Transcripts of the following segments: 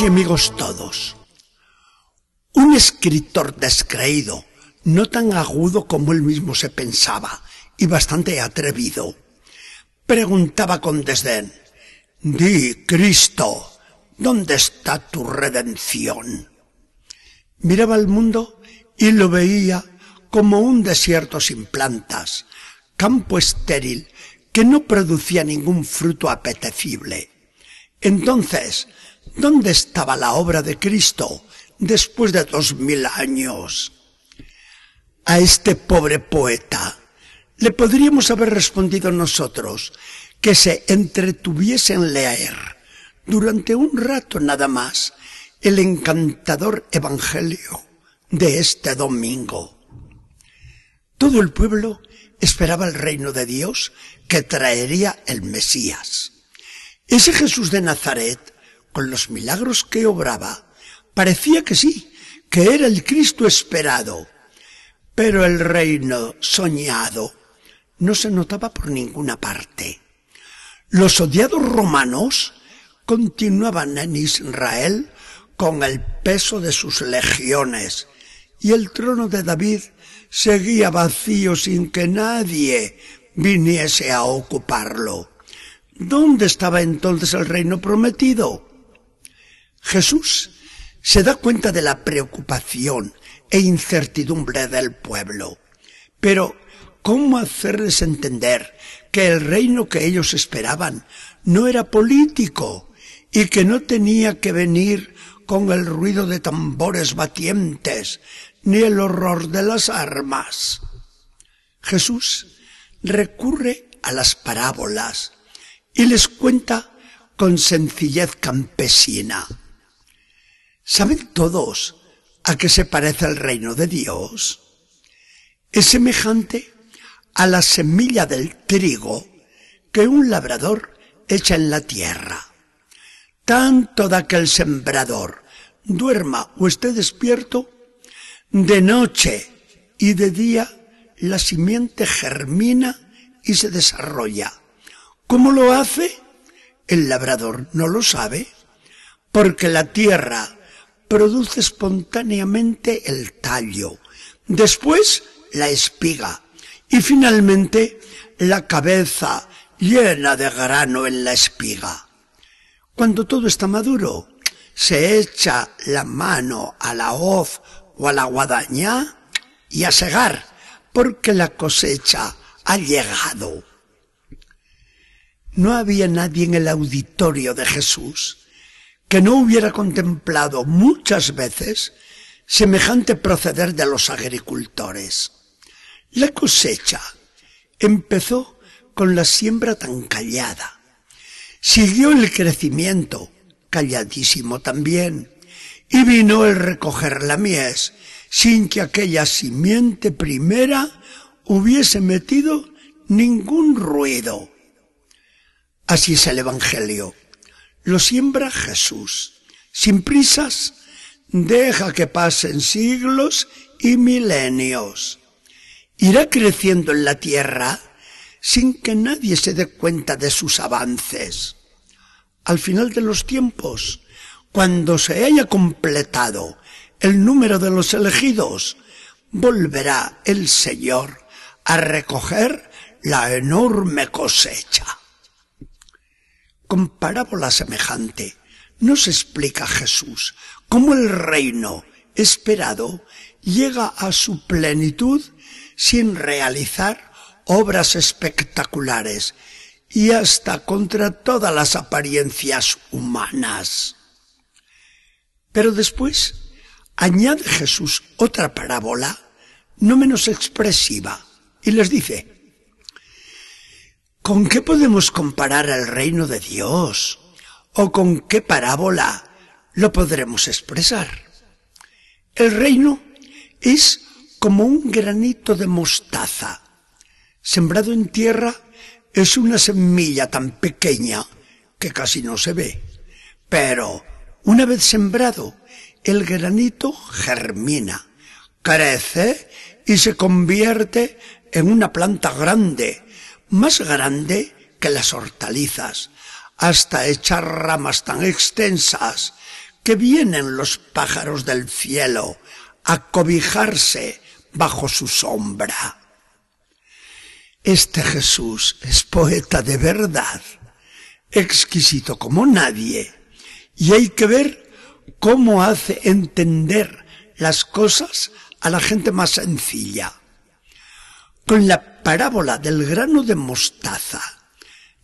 Y amigos todos, un escritor descreído, no tan agudo como él mismo se pensaba y bastante atrevido, preguntaba con desdén, Di, Cristo, ¿dónde está tu redención? Miraba al mundo y lo veía como un desierto sin plantas, campo estéril que no producía ningún fruto apetecible. Entonces, ¿dónde estaba la obra de Cristo después de dos mil años? A este pobre poeta le podríamos haber respondido nosotros que se entretuviese en leer durante un rato nada más el encantador Evangelio de este domingo. Todo el pueblo esperaba el reino de Dios que traería el Mesías. Ese Jesús de Nazaret, con los milagros que obraba, parecía que sí, que era el Cristo esperado. Pero el reino soñado no se notaba por ninguna parte. Los odiados romanos continuaban en Israel con el peso de sus legiones y el trono de David seguía vacío sin que nadie viniese a ocuparlo. ¿Dónde estaba entonces el reino prometido? Jesús se da cuenta de la preocupación e incertidumbre del pueblo. Pero, ¿cómo hacerles entender que el reino que ellos esperaban no era político y que no tenía que venir con el ruido de tambores batientes ni el horror de las armas? Jesús recurre a las parábolas y les cuenta con sencillez campesina. ¿Saben todos a qué se parece el reino de Dios? Es semejante a la semilla del trigo que un labrador echa en la tierra. Tanto da que el sembrador duerma o esté despierto, de noche y de día la simiente germina y se desarrolla. ¿Cómo lo hace? El labrador no lo sabe, porque la tierra produce espontáneamente el tallo, después la espiga y finalmente la cabeza llena de grano en la espiga. Cuando todo está maduro, se echa la mano a la hoz o a la guadaña y a segar, porque la cosecha ha llegado. No había nadie en el auditorio de Jesús que no hubiera contemplado muchas veces semejante proceder de los agricultores. La cosecha empezó con la siembra tan callada. Siguió el crecimiento, calladísimo también, y vino el recoger la mies, sin que aquella simiente primera hubiese metido ningún ruido. Así es el Evangelio. Lo siembra Jesús. Sin prisas, deja que pasen siglos y milenios. Irá creciendo en la tierra sin que nadie se dé cuenta de sus avances. Al final de los tiempos, cuando se haya completado el número de los elegidos, volverá el Señor a recoger la enorme cosecha. Con parábola semejante nos explica Jesús cómo el reino esperado llega a su plenitud sin realizar obras espectaculares y hasta contra todas las apariencias humanas. Pero después añade Jesús otra parábola no menos expresiva y les dice, ¿con qué podemos comparar el reino de Dios? ¿O con qué parábola lo podremos expresar? El reino es como un granito de mostaza. Sembrado en tierra es una semilla tan pequeña que casi no se ve. Pero una vez sembrado, el granito germina, crece y se convierte en una planta grande, más grande que las hortalizas, hasta echar ramas tan extensas que vienen los pájaros del cielo a cobijarse bajo su sombra. Este Jesús es poeta de verdad, exquisito como nadie, y hay que ver cómo hace entender las cosas a la gente más sencilla. Con la parábola del grano de mostaza,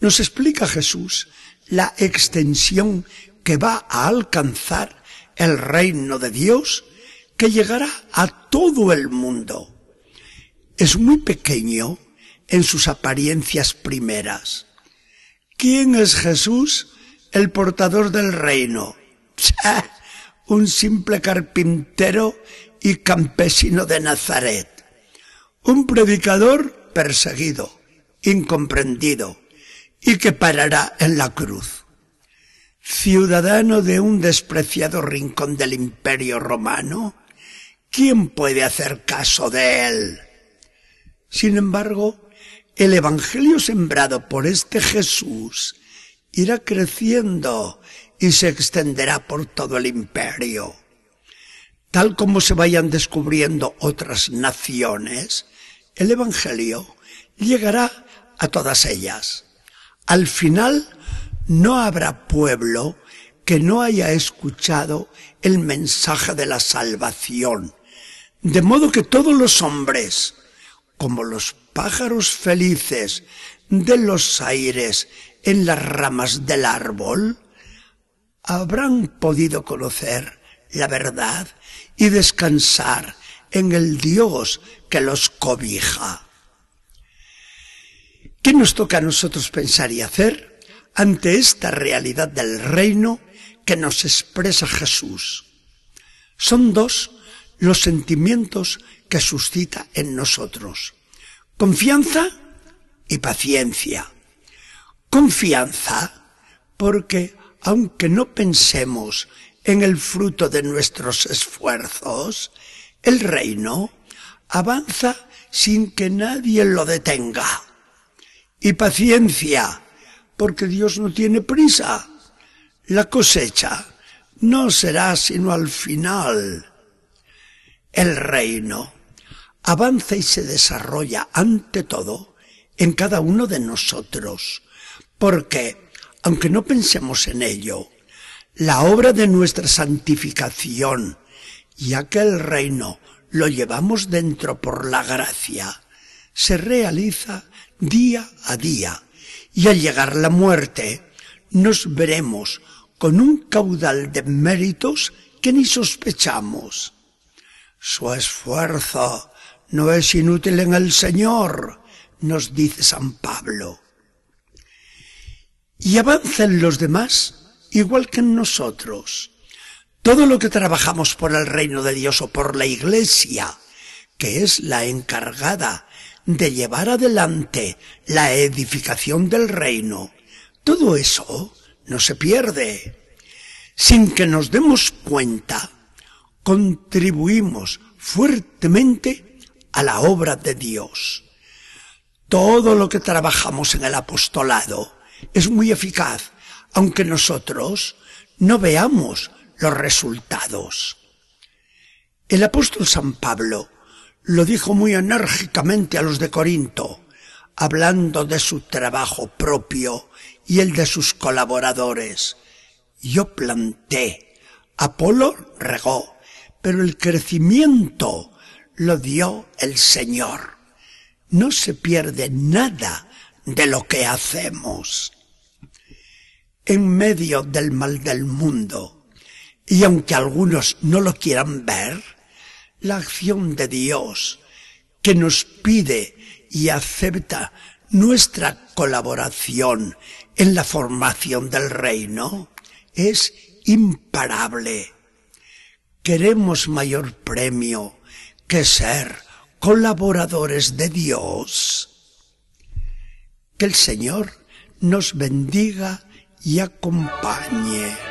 nos explica Jesús la extensión que va a alcanzar el reino de Dios que llegará a todo el mundo. Es muy pequeño en sus apariencias primeras. ¿Quién es Jesús, el portador del reino? Un simple carpintero y campesino de Nazaret. Un predicador perseguido, incomprendido, y que parará en la cruz. Ciudadano de un despreciado rincón del imperio romano, ¿quién puede hacer caso de él? Sin embargo, el Evangelio sembrado por este Jesús irá creciendo y se extenderá por todo el imperio. Tal como se vayan descubriendo otras naciones, el Evangelio llegará a todas ellas. Al final no habrá pueblo que no haya escuchado el mensaje de la salvación, de modo que todos los hombres, como los pájaros felices de los aires en las ramas del árbol, habrán podido conocer la verdad y descansar en el Dios que los cobija. ¿Qué nos toca a nosotros pensar y hacer ante esta realidad del reino que nos expresa Jesús? Son dos los sentimientos que suscita en nosotros. Confianza y paciencia. Confianza porque aunque no pensemos en el fruto de nuestros esfuerzos, el reino avanza sin que nadie lo detenga. Y paciencia, porque Dios no tiene prisa. La cosecha no será sino al final. El reino avanza y se desarrolla ante todo en cada uno de nosotros, porque, aunque no pensemos en ello, la obra de nuestra santificación, ya que el reino lo llevamos dentro por la gracia, se realiza día a día, y al llegar la muerte, nos veremos con un caudal de méritos que ni sospechamos. Su esfuerzo no es inútil en el Señor, nos dice San Pablo. Y avanzan los demás igual que en nosotros. Todo lo que trabajamos por el reino de Dios o por la Iglesia, que es la encargada de llevar adelante la edificación del reino, todo eso no se pierde. Sin que nos demos cuenta, contribuimos fuertemente a la obra de Dios. Todo lo que trabajamos en el apostolado es muy eficaz, aunque nosotros no veamos los resultados. El apóstol San Pablo lo dijo muy enérgicamente a los de Corinto, hablando de su trabajo propio y el de sus colaboradores. Yo planté, Apolo regó, pero el crecimiento lo dio el Señor. No se pierde nada de lo que hacemos. En medio del mal del mundo, y aunque algunos no lo quieran ver, la acción de Dios que nos pide y acepta nuestra colaboración en la formación del reino es imparable. Queremos mayor premio que ser colaboradores de Dios. Que el Señor nos bendiga y acompañe.